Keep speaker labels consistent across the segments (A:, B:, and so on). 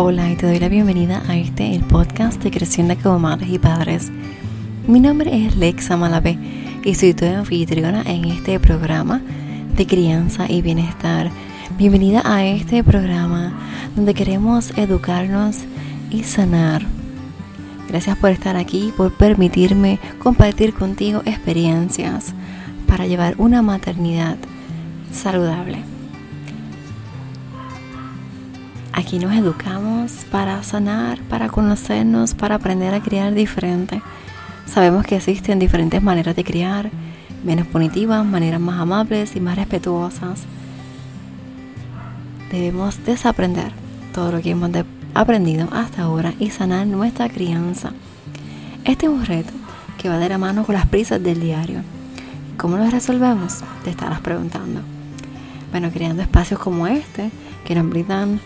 A: Hola y te doy la bienvenida a este, el podcast de Creciendo como Madres y Padres. Mi nombre es Lexa Malavé y soy tu anfitriona en este programa de crianza y bienestar. Bienvenida a este programa donde queremos educarnos y sanar. Gracias por estar aquí, por permitirme compartir contigo experiencias para llevar una maternidad saludable. Aquí nos educamos para sanar, para conocernos, para aprender a criar diferente. Sabemos que existen diferentes maneras de criar, menos punitivas, maneras más amables y más respetuosas. Debemos desaprender todo lo que hemos aprendido hasta ahora y sanar nuestra crianza. Este es un reto que va de la mano con las prisas del diario. ¿Cómo lo resolvemos? Te estarás preguntando. Bueno, creando espacios como este que nos brindan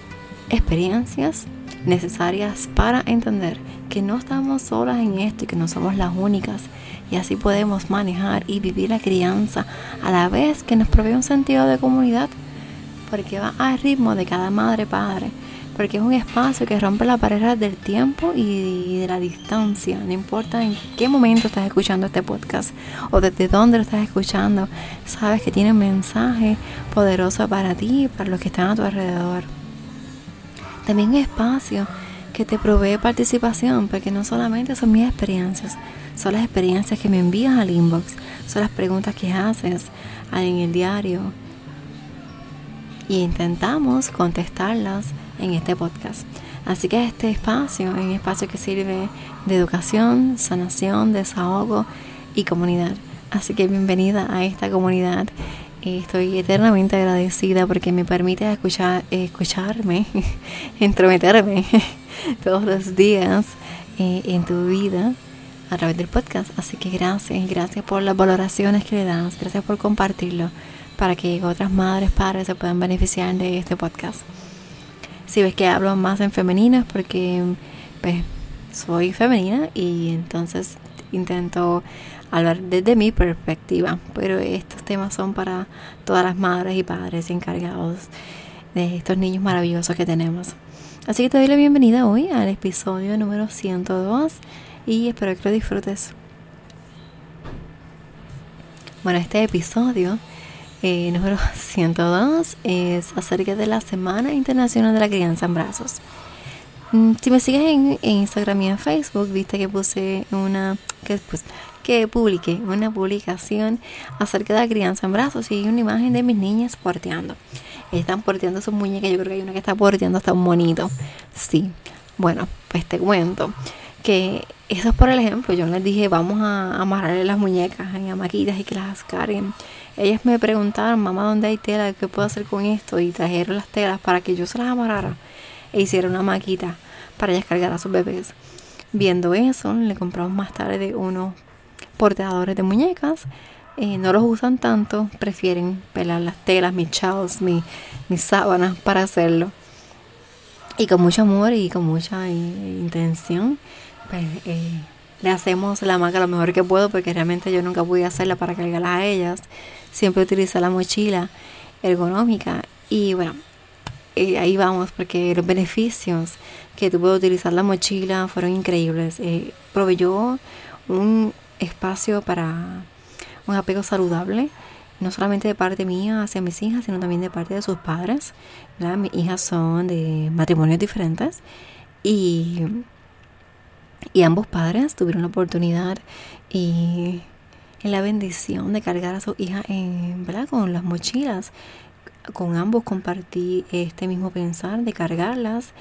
A: experiencias necesarias para entender que no estamos solas en esto y que no somos las únicas. Y así podemos manejar y vivir la crianza a la vez que nos provee un sentido de comunidad porque va al ritmo de cada madre padre porque es un espacio que rompe la pared del tiempo y de la distancia. No importa en qué momento estás escuchando este podcast o desde dónde lo estás escuchando sabes que tiene un mensaje poderoso para ti para los que están a tu alrededor también un espacio que te provee participación, porque no solamente son mis experiencias, son las experiencias que me envías al inbox, son las preguntas que haces en el diario. Y intentamos contestarlas en este podcast. Así que este espacio es un espacio que sirve de educación, sanación, desahogo y comunidad. Así que bienvenida a esta comunidad Estoy eternamente agradecida porque me permite escuchar, escucharme, entrometerme todos los días eh, en tu vida a través del podcast. Así que gracias, gracias por las valoraciones que le das, gracias por compartirlo para que otras madres, padres se puedan beneficiar de este podcast. Si ves que hablo más en femenino es porque pues, soy femenina y entonces intento hablar desde mi perspectiva, pero estos temas son para todas las madres y padres encargados de estos niños maravillosos que tenemos. Así que te doy la bienvenida hoy al episodio número 102 y espero que lo disfrutes. Bueno, este episodio eh, número 102 es acerca de la Semana Internacional de la Crianza en Brazos. Mm, si me sigues en, Instagram y en Facebook, viste que puse una, que pues, que publiqué una publicación acerca de la crianza en brazos y una imagen de mis niñas porteando. Están porteando sus muñecas, yo creo que hay una que está porteando hasta un monito. Sí, bueno, pues te cuento que eso es por el ejemplo. Yo les dije, vamos a amarrarle las muñecas en amaquitas y que las carguen. Ellas me preguntaron, mamá, ¿dónde hay tela? ¿Qué puedo hacer con esto? Y trajeron las telas para que yo se las amarrara e hiciera una maquita para ellas cargar a sus bebés. Viendo eso, le compramos más tarde unos porteadores de muñecas. Eh, no los usan tanto, prefieren pelar las telas, mis chavos, mis, sábanas para hacerlo. Y con mucho amor y con mucha intención, pues eh, le hacemos la maca lo mejor que puedo porque realmente yo nunca pude hacerla para cargarlas a ellas. Siempre utilizo la mochila ergonómica y bueno, eh, ahí vamos porque los beneficios que tuve de utilizar la mochila fueron increíbles. proveyó un espacio para un apego saludable, no solamente de parte mía hacia mis hijas, sino también de parte de sus padres. Mis hijas son de matrimonios diferentes y, y ambos padres tuvieron la oportunidad y la bendición de cargar a su hija en, ¿verdad? con las mochilas. Con ambos compartí este mismo pensar de cargarlas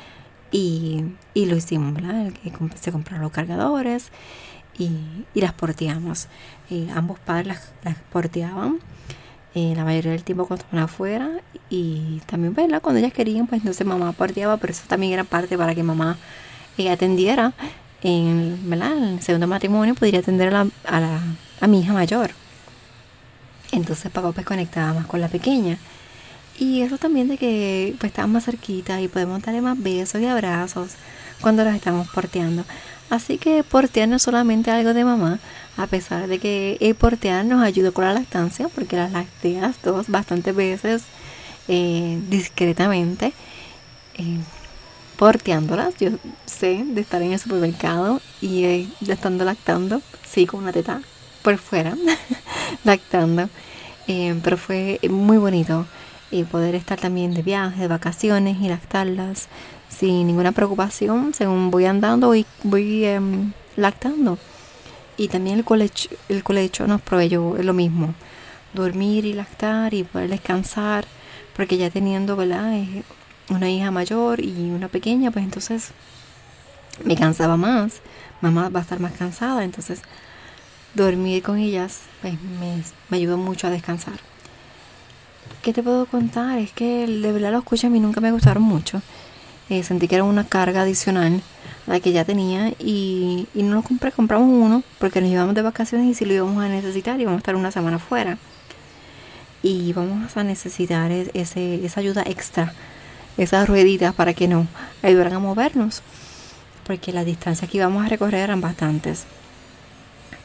A: y, y lo hicimos, ¿verdad? Se compraron los cargadores y, las porteamos. Eh, ambos padres las, porteaban eh, la mayoría del tiempo cuando estaban afuera y también ¿verdad? cuando ellas querían, pues entonces mamá porteaba, pero eso también era parte para que mamá eh, atendiera en, ¿verdad? en el segundo matrimonio, podría atender a, la, a, mi hija mayor. Entonces papá pues conectaba más con la pequeña. Y eso también de que pues estaban más cerquita y podemos darle más besos y abrazos cuando las estamos porteando. Así que portear no es solamente algo de mamá, a pesar de que el portear nos ayuda con la lactancia, porque las lacteas dos bastantes veces eh, discretamente. Eh, porteándolas. Yo sé de estar en el supermercado y eh, de estando lactando, sí, con una teta por fuera, lactando. Eh, pero fue muy bonito poder estar también de viaje, de vacaciones y lactarlas sin ninguna preocupación. Según voy andando, voy, voy em, lactando. Y también el colecho, el colecho nos proveyó lo mismo. Dormir y lactar y poder descansar. Porque ya teniendo, ¿verdad? una hija mayor y una pequeña, pues entonces me cansaba más. Mamá va a estar más cansada. Entonces dormir con ellas pues, me, me ayudó mucho a descansar. ¿Qué te puedo contar? Es que de verdad los escucha a mí nunca me gustaron mucho. Eh, sentí que era una carga adicional a la que ya tenía y, no lo compré, compramos uno porque nos íbamos de vacaciones y si lo íbamos a necesitar íbamos a estar una semana fuera. Y vamos a necesitar ese, esa ayuda extra, esas rueditas para que nos ayudaran a movernos, porque las distancias que íbamos a recorrer eran bastantes.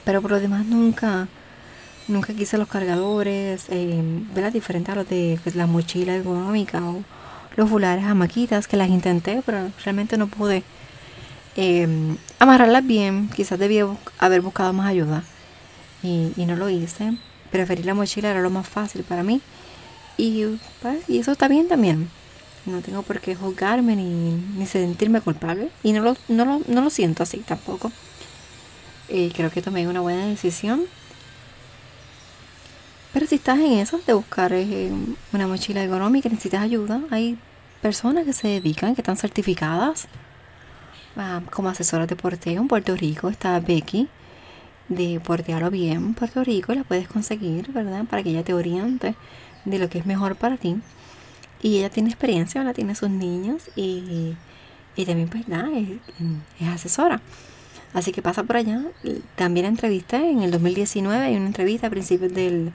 A: Pero por lo demás nunca, nunca quise los cargadores, eh, ¿verdad? Diferente a los de pues, la mochila ergonómica o los fulares a maquitas que las intenté, pero realmente no pude em, amarrarlas bien. Quizás debía haber buscado más ayuda y, no lo hice. Preferí la mochila, era lo más fácil para mí. Y, pues, y eso está bien también. No tengo por qué juzgarme ni, ni sentirme culpable. Y no lo, no, lo, no lo siento así tampoco. Y creo que tomé una buena decisión. Pero si estás en eso de buscar eh, una mochila económica, necesitas ayuda, hay personas que se dedican, que están certificadas ah, como asesoras de porteo en Puerto Rico. Está Becky de Portealo Bien Puerto Rico, la puedes conseguir, ¿verdad? Para que ella te oriente de lo que es mejor para ti. Y ella tiene experiencia, la tiene sus niños y, y también pues nada, es, es asesora. Así que pasa por allá. También la entrevista en el 2019, hay una entrevista a principios del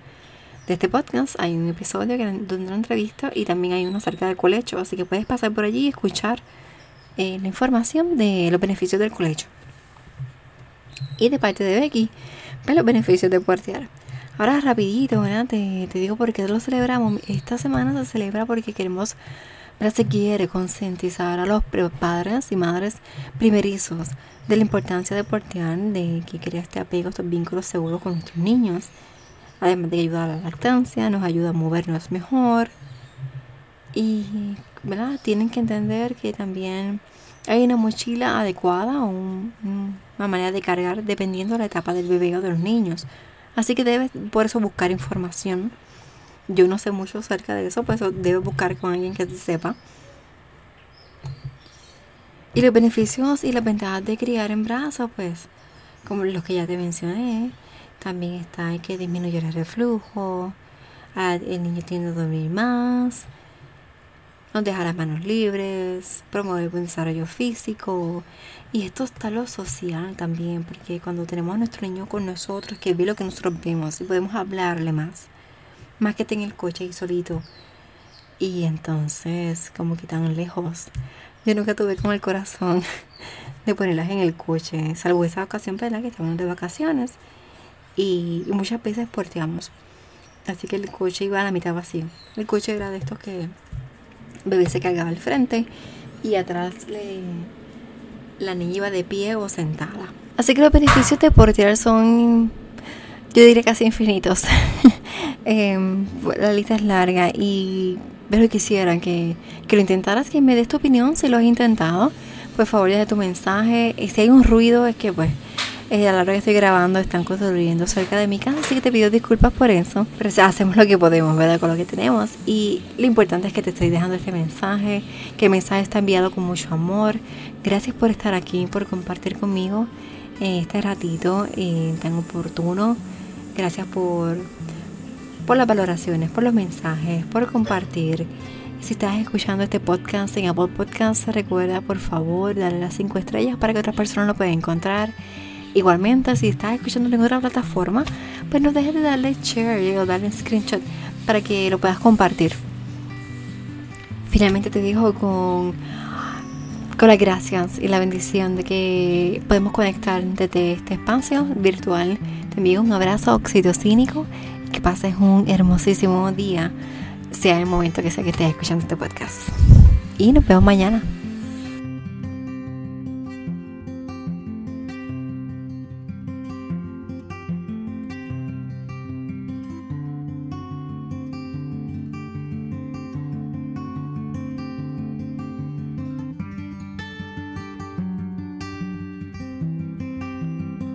A: de este podcast hay un episodio que, donde una entrevista y también hay uno acerca del colecho, así que puedes pasar por allí y escuchar eh, la información de los beneficios del colecho. Y de parte de Becky, ve los beneficios de puertear. Ahora rapidito, ¿verdad? Te, te digo por qué lo celebramos. Esta semana se celebra porque queremos, ¿verdad? Se quiere concientizar a los padres y madres primerizos de la importancia de portear, de que crea este apego, estos vínculos seguros con nuestros niños además de ayudar a la lactancia, nos ayuda a movernos mejor. Y, ¿verdad? Tienen que entender que también hay una mochila adecuada o una manera de cargar dependiendo de la etapa del bebé o de los niños. Así que debes por eso buscar información. Yo no sé mucho acerca de eso, pues debes buscar con alguien que sepa. Y los beneficios y las ventajas de criar en brazos, pues, como los que ya te mencioné, también está hay que disminuir el reflujo, el niño tiende a dormir más, no dejar las manos libres, promover buen desarrollo físico. Y esto está lo social también, porque cuando tenemos a nuestro niño con nosotros, que ve lo que nosotros vemos y podemos hablarle más, más que esté en el coche y solito. Y entonces, como que tan lejos. Yo nunca tuve con el corazón de ponerlas en el coche, salvo esa ocasión, ¿verdad? Que estábamos de vacaciones y, muchas veces porteamos. Así que el coche iba a la mitad vacío. El coche era de estos que bebé se cargaba al frente y atrás le, la niña iba de pie o sentada. Así que los beneficios de portear son, yo diría casi infinitos. Em, la lista es larga y pero quisiera que, que lo intentaras, que me des tu opinión si lo has intentado. Por favor, de tu mensaje. Y si hay un ruido, es que pues eh, a la hora que estoy grabando están construyendo cerca de mi casa, así que te pido disculpas por eso. Pero hacemos lo que podemos, ¿verdad? Con lo que tenemos. Y lo importante es que te estoy dejando este mensaje, que el mensaje está enviado con mucho amor. Gracias por estar aquí, por compartir conmigo este ratito eh, tan oportuno. Gracias por, por las valoraciones, por los mensajes, por compartir. Si estás escuchando este podcast en Apple Podcasts, recuerda por favor darle las 5 estrellas para que otras personas lo puedan encontrar. Igualmente, si estás escuchando en otra plataforma, pues no dejes de darle share o darle screenshot para que lo puedas compartir. Finalmente te digo con, con las gracias y la bendición de que podemos conectar desde este espacio virtual. Te envío un abrazo oxitocínico y que pases un hermosísimo día, sea el momento que sea que estés escuchando este podcast. Y nos vemos mañana.